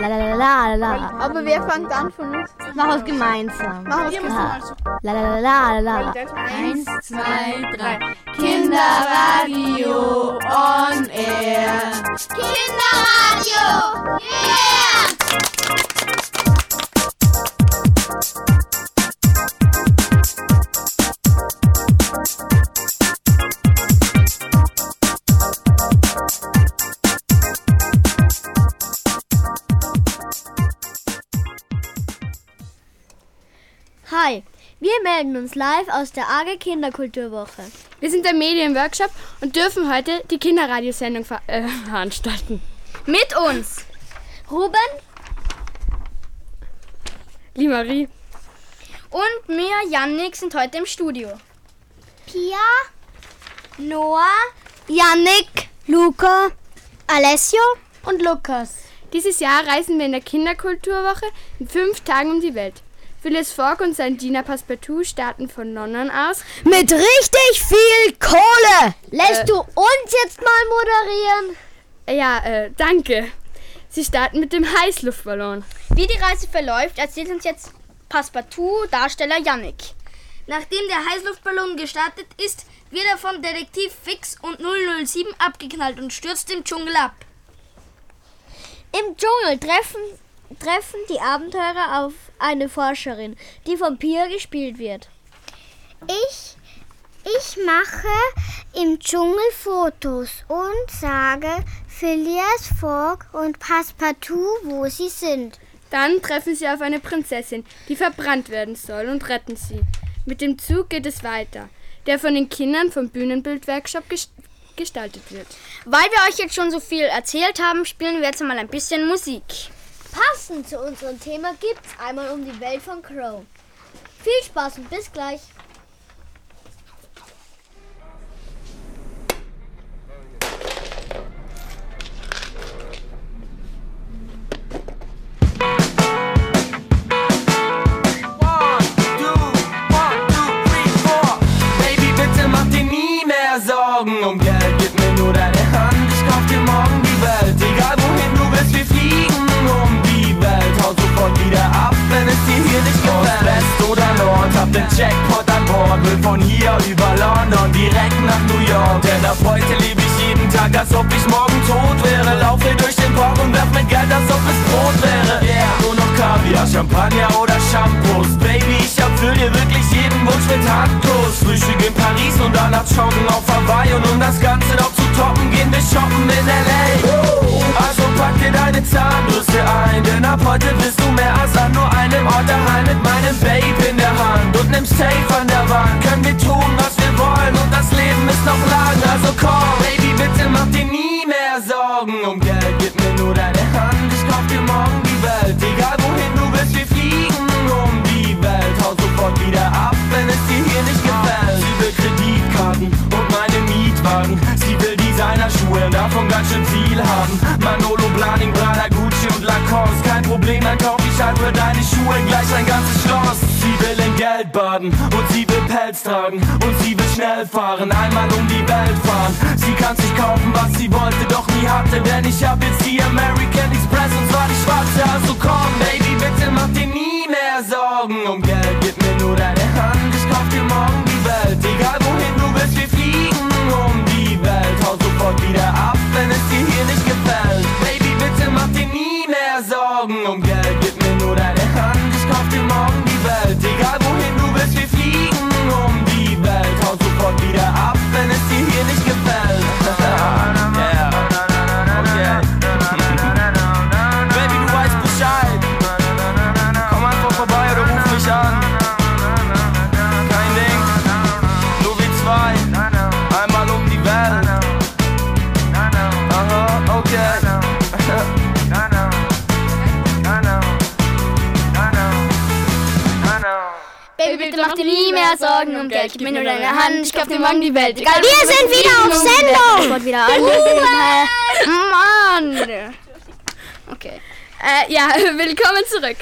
La la la la la. Aber wer fängt an von uns? Mach es gemeinsam. Mach es La la la la la. Eins, zwei, drei. Kinderradio on air. Kinderradio! Yeah! Wir melden uns live aus der AG Kinderkulturwoche. Wir sind der Medienworkshop und dürfen heute die Kinderradiosendung ver äh, veranstalten. Mit uns. Ruben, Limarie. Und mir, Yannick, sind heute im Studio. Pia, Noah, Yannick, Luca, Alessio und Lukas. Dieses Jahr reisen wir in der Kinderkulturwoche in fünf Tagen um die Welt. Phyllis Fogg und sein Diener Passepartout starten von London aus. Mit richtig viel Kohle! Lässt du uns jetzt mal moderieren? Äh, Ja, äh, danke. Sie starten mit dem Heißluftballon. Wie die Reise verläuft, erzählt uns jetzt Passepartout Darsteller Yannick. Nachdem der Heißluftballon gestartet ist, wird er vom Detektiv Fix und 007 abgeknallt und stürzt im Dschungel ab. Im Dschungel treffen, treffen die Abenteurer auf eine Forscherin, die von Pia gespielt wird. Ich, ich mache im Dschungel Fotos und sage Phileas Fogg und Passepartout, wo sie sind. Dann treffen sie auf eine Prinzessin, die verbrannt werden soll und retten sie. Mit dem Zug geht es weiter, der von den Kindern vom Bühnenbildworkshop ges gestaltet wird. Weil wir euch jetzt schon so viel erzählt haben, spielen wir jetzt mal ein bisschen Musik. Passend zu unserem Thema gibt's einmal um die Welt von Crow. Viel Spaß und bis gleich. One, two, one, West oder Nord, hab den Jackpot an Bord. Will von hier über London direkt nach New York. Denn ab heute lebe ich jeden Tag, als ob ich morgen tot wäre. Laufe durch den Park und werf mit Geld, als ob es Brot wäre. Yeah, nur noch Kaviar, Champagner oder Shampoos. Baby, ich erfüll dir wirklich jeden Wunsch mit Handkuss. Frühstück in Paris und danach joggen auf Hawaii. Und um das Ganze noch zu toppen, gehen wir shoppen in L.A. Also pack dir deine Zahnbürste ein, denn ab heute bist du mehr als an nur einem Ort daheim mit meinem Babe in der Hand und nem Safe an der Wand. Können wir tun, was wir wollen und das Leben ist noch lang. Also komm, Baby, bitte mach dir nie mehr Sorgen um Geld. Gib mir nur deine sofort wieder ab, wenn es dir hier nicht gefällt. Sie will Kreditkarten und meine Mietwagen. Sie will Designerschuhe, davon ganz schön viel haben. Manolo, Blaning, Prada, Gucci und Lacoste. Kein Problem, dann kauf ich halt für deine Schuhe gleich ein ganzes Schloss. Sie will in Geld baden und sie will Pelz tragen und sie will schnell fahren, einmal um die Welt fahren. Sie kann sich kaufen, was sie wollte, doch nie hatte, denn ich hab jetzt die American Express und zwar die schwarze. Also komm, Baby, bitte mach dir nie mehr Sorgen um Geld. Gib mir nur deine Hand, ich kauf dir morgen die Welt. Egal wohin du willst, wir fliegen um die Welt. Hau sofort wieder ab, wenn es dir mach dir nie mehr Sorgen um Geld. Gib mir nur deine Hand, ich kauf dir morgen die Welt. Egal, Wir sind wieder auf Sendung! Sofort wieder an. Mann! Okay. Äh, ja, willkommen zurück.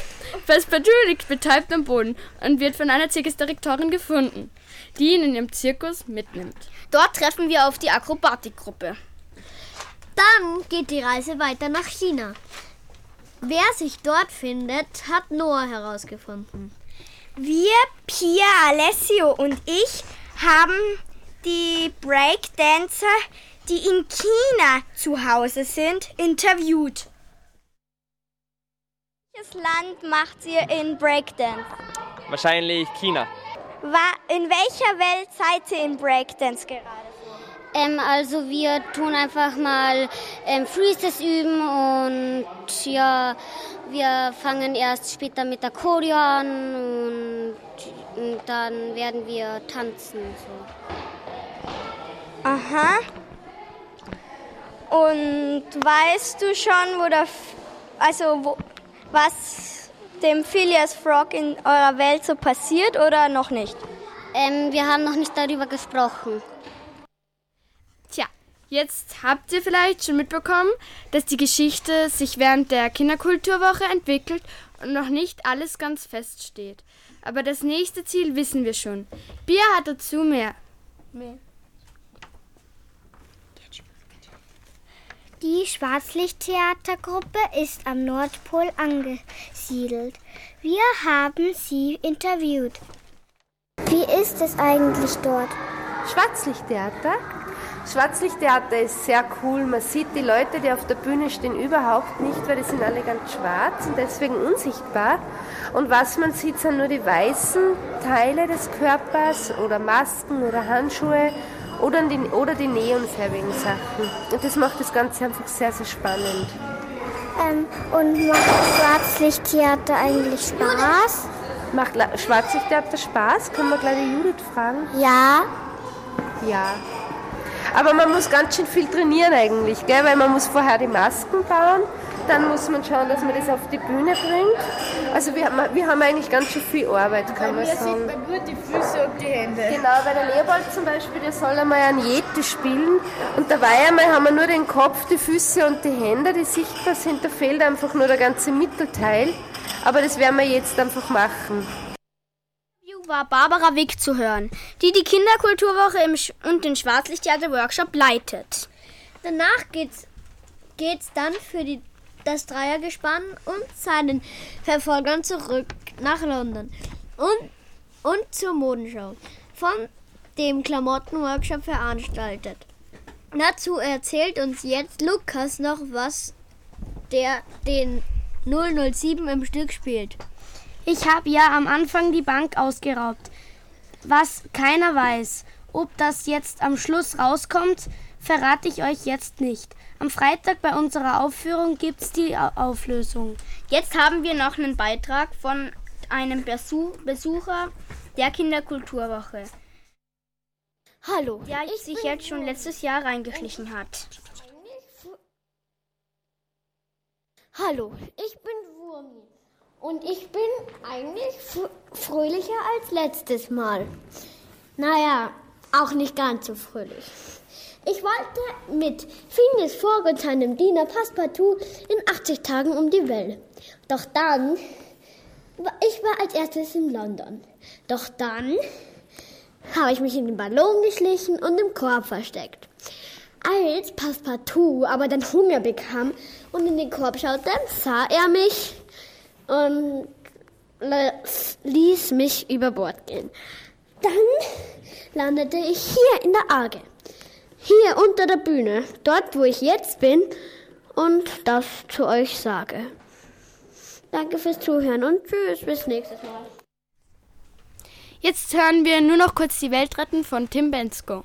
Passepartout liegt betäubt am Boden und wird von einer Zirkusdirektorin gefunden. die ihn in ihrem Zirkus mitnimmt. Dort treffen wir auf die Akrobatikgruppe. Dann geht die Reise weiter nach China. Wer sich dort findet, hat Noah herausgefunden. Wir, Pia, Alessio und ich haben die Breakdancer, die in China zu Hause sind, interviewt. Welches Land macht ihr in Breakdance? Wahrscheinlich China. In welcher Welt seid ihr in Breakdance gerade? Ähm, also wir tun einfach mal ähm, Freezes üben und ja, wir fangen erst später mit der Choreo an und, und dann werden wir tanzen. So. Aha. Und weißt du schon, wo der, also wo, was dem Phileas Frog in eurer Welt so passiert oder noch nicht? Ähm, wir haben noch nicht darüber gesprochen. Jetzt habt ihr vielleicht schon mitbekommen, dass die Geschichte sich während der Kinderkulturwoche entwickelt und noch nicht alles ganz feststeht. Aber das nächste Ziel wissen wir schon. Bia hat dazu mehr. mehr. Die Schwarzlichttheatergruppe ist am Nordpol angesiedelt. Wir haben sie interviewt. Wie ist es eigentlich dort? Schwarzlichttheater? Schwarzlichttheater ist sehr cool. Man sieht die Leute, die auf der Bühne stehen, überhaupt nicht, weil die sind alle ganz schwarz und deswegen unsichtbar. Und was man sieht, sind nur die weißen Teile des Körpers oder Masken oder Handschuhe oder die, oder die neonfarbigen Sachen. Und das macht das Ganze einfach sehr, sehr spannend. Ähm, und macht Schwarzlichttheater eigentlich Spaß? Macht Schwarzlichttheater Spaß? Können wir gleich die Judith fragen? Ja. Ja. Aber man muss ganz schön viel trainieren eigentlich, gell? weil man muss vorher die Masken bauen, dann muss man schauen, dass man das auf die Bühne bringt. Also wir, wir haben eigentlich ganz schön viel Arbeit, kann man sagen. sieht man nur die Füße und die Hände. Genau, weil der Leopold zum Beispiel, der soll einmal ein Jete spielen und dabei einmal haben wir nur den Kopf, die Füße und die Hände, die sichtbar sind, da fehlt einfach nur der ganze Mittelteil. Aber das werden wir jetzt einfach machen war Barbara Wick zu hören, die die Kinderkulturwoche und den Schwarzlichttheater-Workshop leitet. Danach geht's, geht's dann für die, das Dreiergespann und seinen Verfolgern zurück nach London und, und zur Modenschau, von dem Klamottenworkshop veranstaltet. Dazu erzählt uns jetzt Lukas noch was, der den 007 im Stück spielt. Ich habe ja am Anfang die Bank ausgeraubt. Was keiner weiß. Ob das jetzt am Schluss rauskommt, verrate ich euch jetzt nicht. Am Freitag bei unserer Aufführung gibt's die Auflösung. Jetzt haben wir noch einen Beitrag von einem Besucher der Kinderkulturwoche. Hallo. Der sich jetzt schon letztes Jahr reingeschlichen hat. Hallo, ich bin. Und ich bin eigentlich fröhlicher als letztes Mal. Naja, auch nicht ganz so fröhlich. Ich wollte mit Phineas Fogg und seinem Diener Passepartout in 80 Tagen um die Welt. Doch dann, ich war als erstes in London. Doch dann habe ich mich in den Ballon geschlichen und im Korb versteckt. Als Passepartout aber dann Hunger bekam und in den Korb schaute, sah er mich und ließ mich über Bord gehen. Dann landete ich hier in der Arge. Hier unter der Bühne, dort wo ich jetzt bin und das zu euch sage. Danke fürs Zuhören und tschüss, bis nächstes Mal. Jetzt hören wir nur noch kurz die Welt retten von Tim Bensko.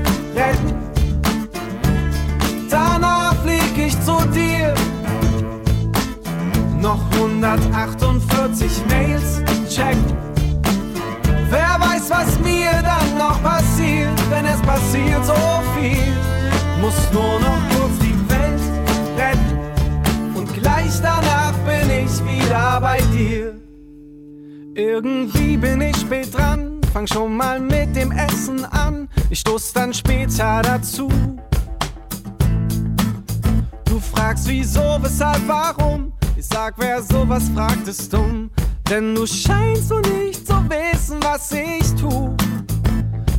148 Mails checken. Wer weiß, was mir dann noch passiert, denn es passiert so viel. Muss nur noch kurz die Welt retten und gleich danach bin ich wieder bei dir. Irgendwie bin ich spät dran, fang schon mal mit dem Essen an. Ich stoß dann später dazu. Du fragst wieso, weshalb, warum? Ich sag, wer sowas fragt, ist dumm. Denn du scheinst so nicht zu wissen, was ich tu.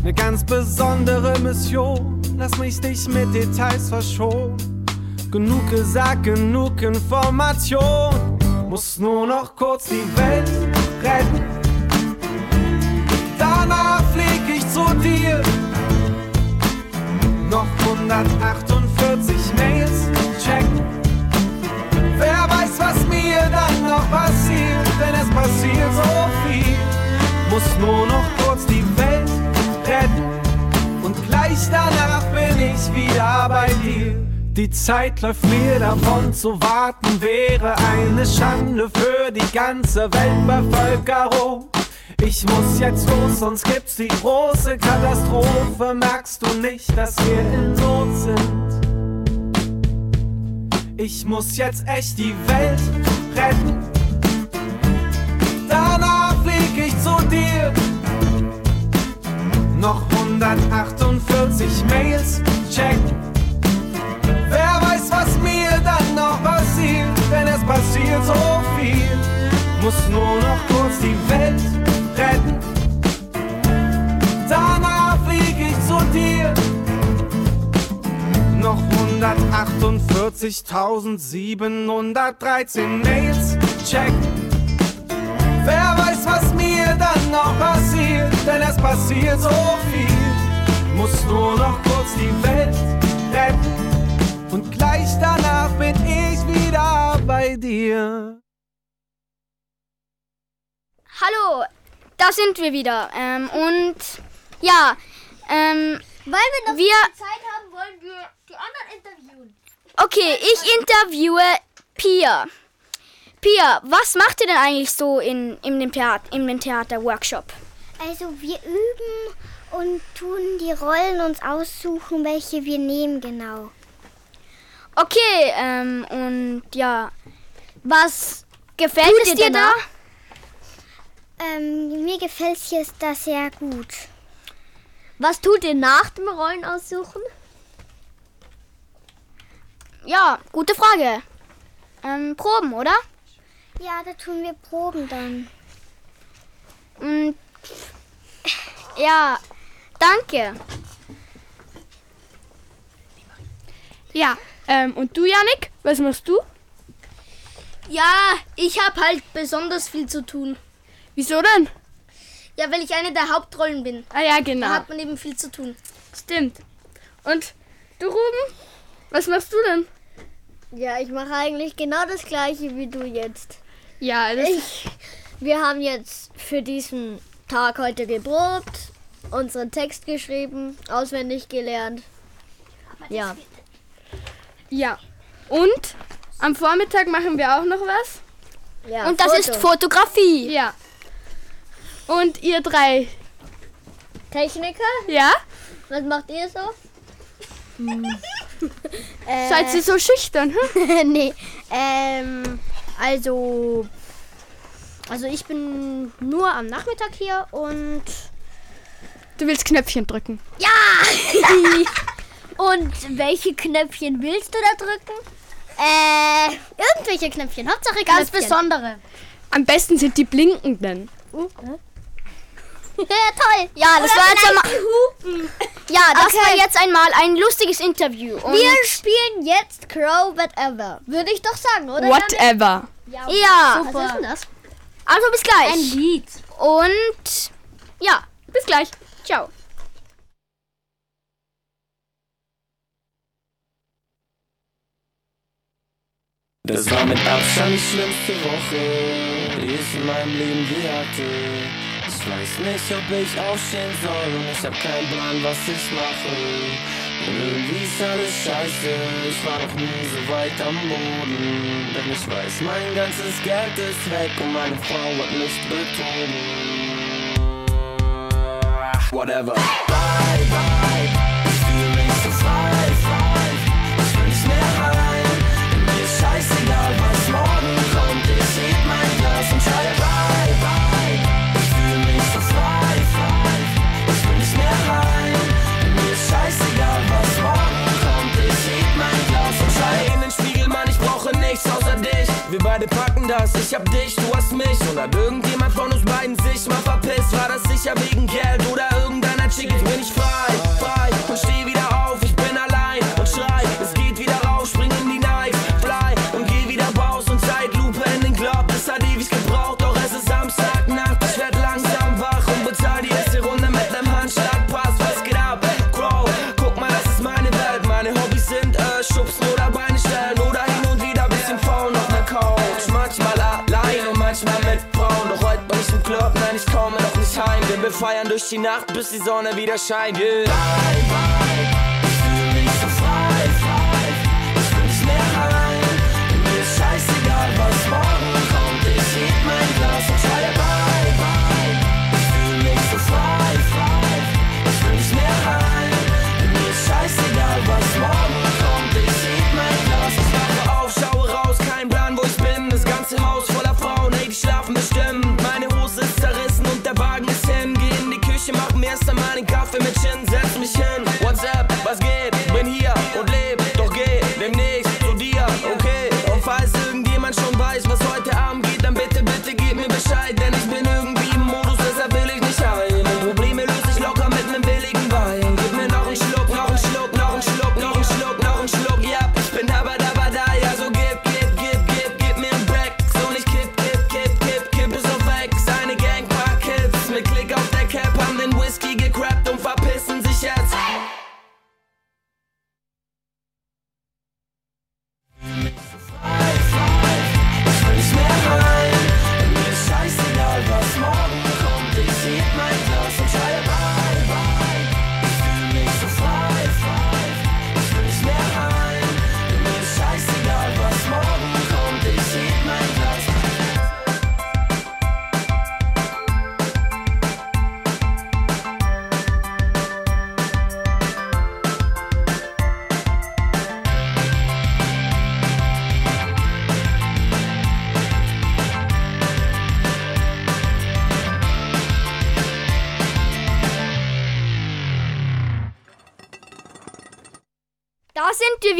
Ne ganz besondere Mission, lass mich dich mit Details verschonen. Genug gesagt, genug Information. Muss nur noch kurz die Welt retten. Danach flieg ich zu dir. Noch 148 noch passiert, denn es passiert so viel. Muss nur noch kurz die Welt retten und gleich danach bin ich wieder bei dir. Die Zeit läuft mir davon, zu warten wäre eine Schande für die ganze Weltbevölkerung. Ich muss jetzt los, sonst gibt's die große Katastrophe. Merkst du nicht, dass wir in Not sind? Ich muss jetzt echt die Welt retten. Danach flieg ich zu dir. Noch 148 Mails checken. Wer weiß, was mir dann noch passiert, denn es passiert so viel. Muss nur noch kurz die Welt retten. Danach flieg ich zu dir. Noch 148.713 Mails checken. Mir dann noch passiert, denn es passiert so viel. Muss nur noch kurz die Welt retten. Und gleich danach bin ich wieder bei dir. Hallo, da sind wir wieder. Ähm, und ja, ähm, Weil wir noch Wir- Zeit haben, wollen wir die anderen interviewen. okay, ich interviewe Pia. Pia, was macht ihr denn eigentlich so in, in dem Theater, in dem Theaterworkshop? Also wir üben und tun die Rollen uns aussuchen, welche wir nehmen genau. Okay, ähm, und ja, Was gefällt Tut es dir da? danach? Ähm, mir gefällt hier da sehr gut. Was tut ihr nach dem Rollen aussuchen? Ja, gute Frage. Ähm, Proben, oder? Ja, da tun wir Proben dann. Und ja, danke. Ja, ähm, und du, Janik, was machst du? Ja, ich habe halt besonders viel zu tun. Wieso denn? Ja, weil ich eine der Hauptrollen bin. Ah ja, Da genau. hat man eben viel zu tun. Stimmt. Und du, Ruben, was machst du denn? Ja, ich mache eigentlich genau das gleiche wie du jetzt. Ja, das Ich, wir haben jetzt für diesen Tag heute geprobt, unseren Text geschrieben, auswendig gelernt. Ja. Ja. Und am Vormittag machen wir auch noch was? ja Und das Foto. ist Fotografie. Ja. Und ihr drei, Techniker? ja? Was macht ihr so? Seid ihr so schüchtern? Hm? nee, ähm, also, also ich bin nur am Nachmittag hier und Du willst Knöpfchen drücken. und welche Knöpfchen willst du da drücken? Äh, irgendwelche Knöpfchen. Hauptsache Ganz Knöpfchen. besondere. Am besten sind die blinkenden. Ja, toll. Ja, das war jetzt einmal. Ja, das war jetzt einmal ein lustiges Interview. Wir spielen jetzt Crow Whatever. Würde ich doch sagen, oder? Whatever. Ja, Was ist denn das? also bis gleich. Ein Lied. Und ja, Bis gleich. ciao. Das war mit Abstand die schlimmste Woche, die ich in meinem Leben je hatte. Ich weiß nicht, ob ich aufstehen soll und ich hab keinen Plan, was ich mache. Ist alles scheiße, ich war noch nie so weit am Boden. Denn ich weiß, mein ganzes Geld ist weg und meine Frau hat mich betrogen. Whatever. Bye, bye, ich fühl mich so frei, frei. Das, ich hab dich, du hast mich. Und hat irgendjemand von uns beiden sich mal verpisst? War das sicher wegen Geld feiern durch die Nacht, bis die Sonne wieder scheint. Yeah. Bye, bye. Ich fühl mich so frei, frei. Ich will nicht mehr heim. Mir ist scheißegal, was morgen kommt. Ich heb mein Glas und schreie bye.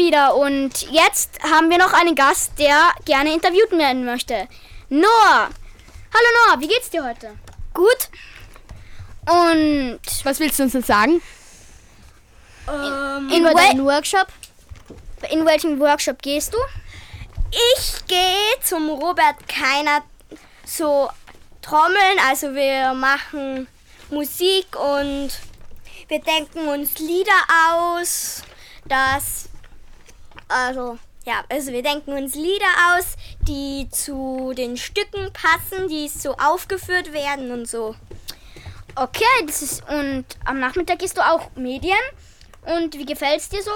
Wieder und jetzt haben wir noch einen Gast, der gerne interviewt werden möchte. Noah. Hallo Noah, wie geht's dir heute? Gut. Und Was willst du uns denn sagen? ähm, Über wel- deinen Workshop? in welchen Workshop gehst du? Ich gehe zum Robert Keiner so Trommeln, also wir machen Musik und wir denken uns Lieder aus, das also ja, also wir denken uns Lieder aus, die zu den Stücken passen, die so aufgeführt werden und so. Okay, das ist und am Nachmittag gehst du auch Medien. Und wie gefällt's dir so?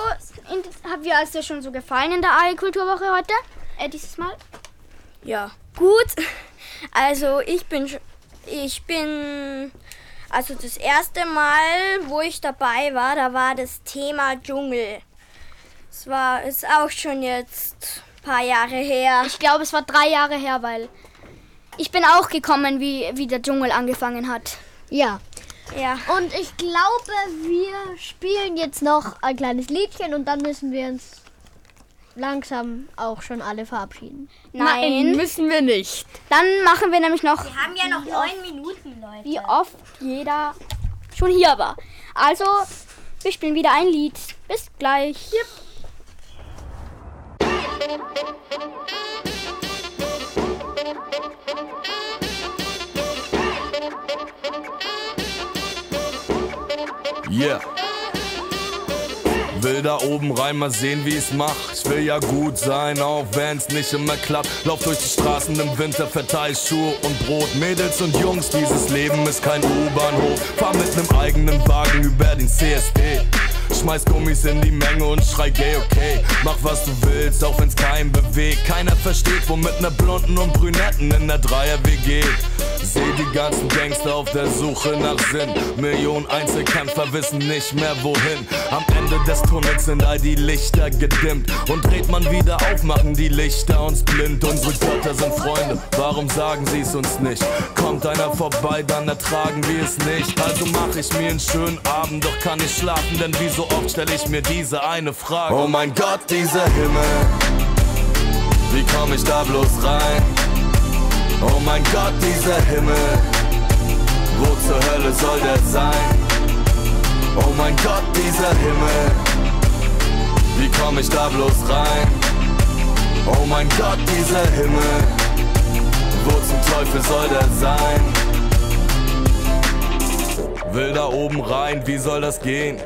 In, hat dir also schon so gefallen in der AE-Kulturwoche heute? Äh, dieses Mal? Ja, gut. Also ich bin, ich bin, also das erste Mal, wo ich dabei war, da war das Thema Dschungel. Es war, ist auch schon jetzt ein paar Jahre her. Ich glaube, es war drei Jahre her, weil. Ich bin auch gekommen, wie, wie der Dschungel angefangen hat. Ja. Ja. Und ich glaube, wir spielen jetzt noch ein kleines Liedchen und dann müssen wir uns langsam auch schon alle verabschieden. Nein, müssen wir nicht. dann machen wir nämlich noch, Wir haben ja noch neun Minuten, Leute. wie oft jeder schon hier war. Also, wir spielen wieder ein Lied. Bis gleich. Yeah. Will da oben rein mal sehen, wie ich's mach. Ich will ja gut sein, auch wenn's nicht immer klappt. Lauf durch die Straßen im Winter, verteil Schuhe und Brot. Mädels und Jungs, dieses Leben ist kein U-Bahnhof. Fahr mit nem eigenen Wagen über den CSD. Schmeiß Gummis in die Menge und schrei gay, okay. Mach was du willst, auch wenn's keinen bewegt. Keiner versteht, womit ne Blonden und Brünetten in der Dreier-WG. Seh die ganzen Gangster auf der Suche nach Sinn. Millionen Einzelkämpfer wissen nicht mehr wohin. Am Ende des Tunnels sind all die Lichter gedimmt. Und dreht man wieder auf, machen die Lichter uns blind. Unsere Götter sind Freunde, warum sagen sie's uns nicht? Kommt einer vorbei, dann ertragen wir es nicht. Also mach ich mir einen schönen Abend, doch kann ich schlafen, denn wie so oft stell ich mir diese eine Frage. Oh mein Gott, dieser Himmel, wie komm ich da bloß rein? Oh mein Gott, dieser Himmel, wo zur Hölle soll der sein? Oh mein Gott, dieser Himmel, wie komm ich da bloß rein? Oh mein Gott, dieser Himmel, wo zum Teufel soll der sein? Will da oben rein, wie soll das gehen?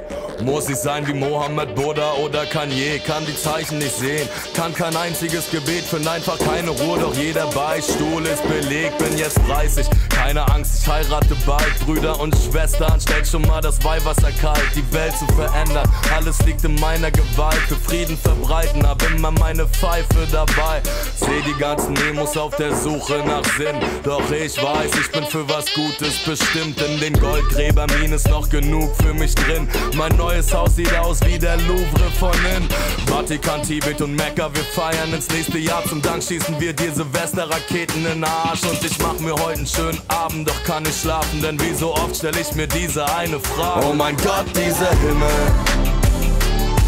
Muss ich sein wie Mohammed, Buddha oder Kanye? Kann die Zeichen nicht sehen, kann kein einziges Gebet, find einfach keine Ruhe, doch jeder Beistuhl ist belegt. Bin jetzt 30, keine Angst, ich heirate bald. Brüder und Schwestern, stellt schon mal das Weihwasser kalt, die Welt zu verändern. Alles liegt in meiner Gewalt, für Frieden verbreiten, hab immer meine Pfeife dabei. Seh die ganzen Nemos auf der Suche nach Sinn, doch ich weiß, ich bin für was Gutes bestimmt. In den Goldgräberminen ist noch genug für mich drin. Mein neues Haus sieht aus wie der Louvre von innen. Vatikan, Tibet und Mekka, wir feiern ins nächste Jahr. Zum Dank schießen wir dir Silvesterraketen in den Arsch. Und ich mach mir heute einen schönen Abend, doch kann ich schlafen, denn wie so oft stell ich mir diese eine Frage. Oh mein Gott, dieser Himmel,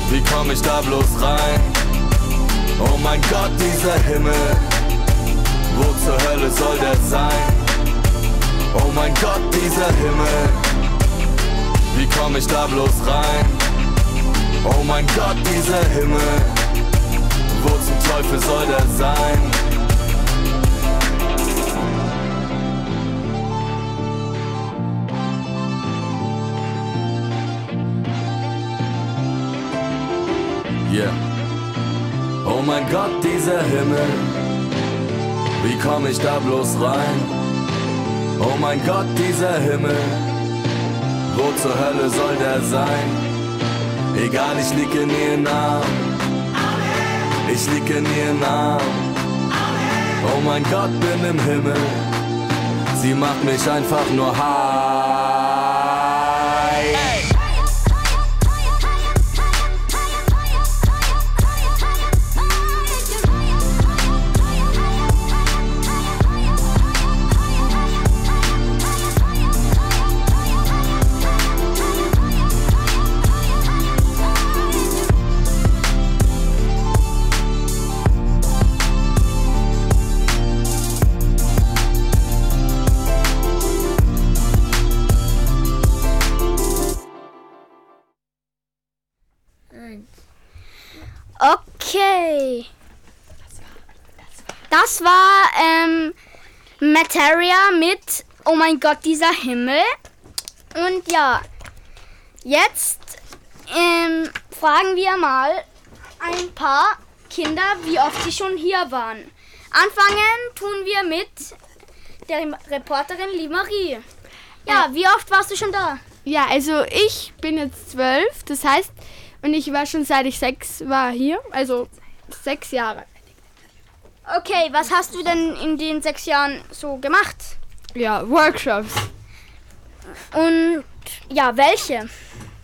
wie komm ich da bloß rein? Oh mein Gott, dieser Himmel, wo zur Hölle soll der sein? Oh mein Gott, dieser Himmel, wie komm ich da bloß rein? Oh mein Gott, dieser Himmel, wo zum Teufel soll der sein? Yeah. Oh mein Gott, dieser Himmel, wie komm ich da bloß rein? Oh mein Gott, dieser Himmel, wo zur Hölle soll der sein? Egal, ich lieg in ihren Armen. Ich lieg in ihren Armen. Oh mein Gott, bin im Himmel. Sie macht mich einfach nur high. Das war ähm, Materia mit Oh mein Gott, dieser Himmel. Und ja, jetzt ähm, fragen wir mal ein paar Kinder, wie oft sie schon hier waren. Anfangen tun wir mit der Reporterin Liebe Marie. Ja, wie oft warst du schon da? Ja, also ich bin jetzt zwölf, das heißt, und ich war schon seit ich sechs war hier, also sechs Jahre. Okay, was hast du denn in den sechs Jahren so gemacht? Ja, Workshops. Und ja, welche?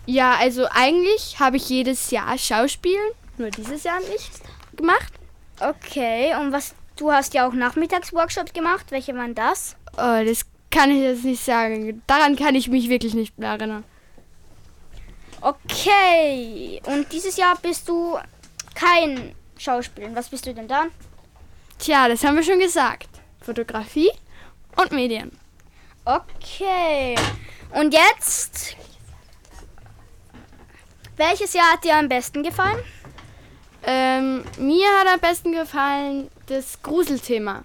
Ja, also eigentlich habe ich jedes Jahr Schauspielen, nur dieses Jahr nicht gemacht. Okay, und was du hast ja auch Nachmittagsworkshops gemacht. Welche waren das? Oh, das kann ich jetzt nicht sagen. Daran kann ich mich wirklich nicht mehr erinnern. Okay, und dieses Jahr bist du kein Schauspielen. Was bist du denn dann? Tja, das haben wir schon gesagt. Fotografie und Medien. Okay. Und jetzt? Welches Jahr hat dir am besten gefallen? Ähm, mir hat am besten gefallen das Gruselthema.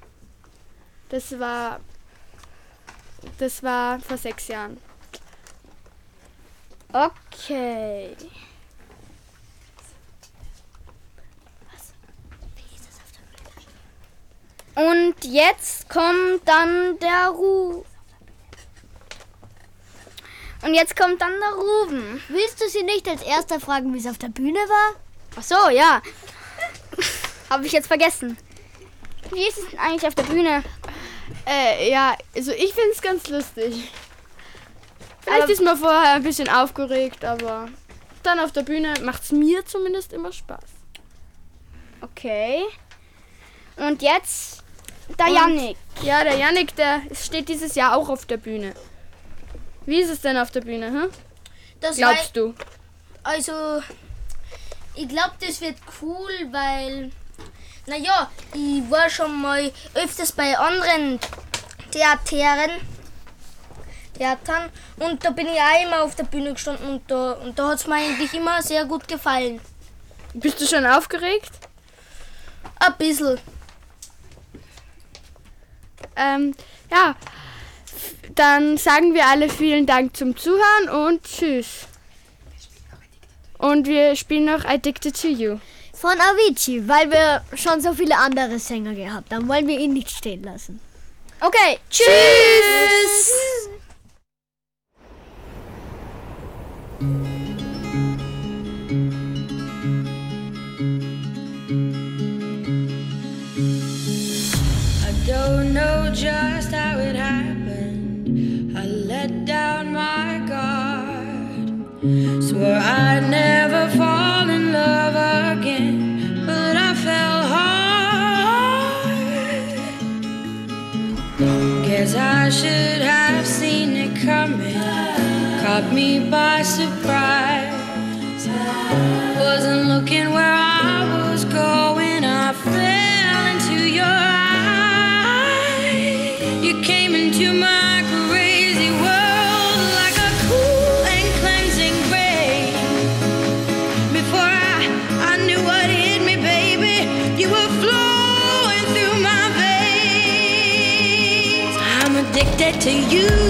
Das war. Das war vor sechs Jahren. Okay. Und jetzt kommt dann der Ru. Und jetzt kommt dann der Ruben. Willst du sie nicht als erster fragen, wie es auf der Bühne war? Ach so, ja. Habe ich jetzt vergessen. Wie ist es denn eigentlich auf der Bühne? Äh, ja, also ich finde es ganz lustig. Vielleicht Aber- ist man vorher ein bisschen aufgeregt, aber dann auf der Bühne macht es mir zumindest immer Spaß. Okay. Und jetzt der Yannick. Ja, der Yannick, der steht dieses Jahr auch auf der Bühne. Wie ist es denn auf der Bühne, hm? Das Glaubst du? Also, ich glaube, das wird cool, weil, naja, ich war schon mal öfters bei anderen Theateren, Theatern und da bin ich auch immer auf der Bühne gestanden und da, und da hat es mir eigentlich immer sehr gut gefallen. Bist du schon aufgeregt? Ein bisschen. Ähm, ja. Dann sagen wir alle vielen Dank zum Zuhören und tschüss. Und wir spielen noch Addicted to You. Von Avicii, weil wir schon so viele andere Sänger gehabt haben, wollen wir ihn nicht stehen lassen. Okay, tschüss. I down my guard. Swore I'd never fall in love again, but I fell hard. Guess I should have seen it coming. Caught me by surprise. To you.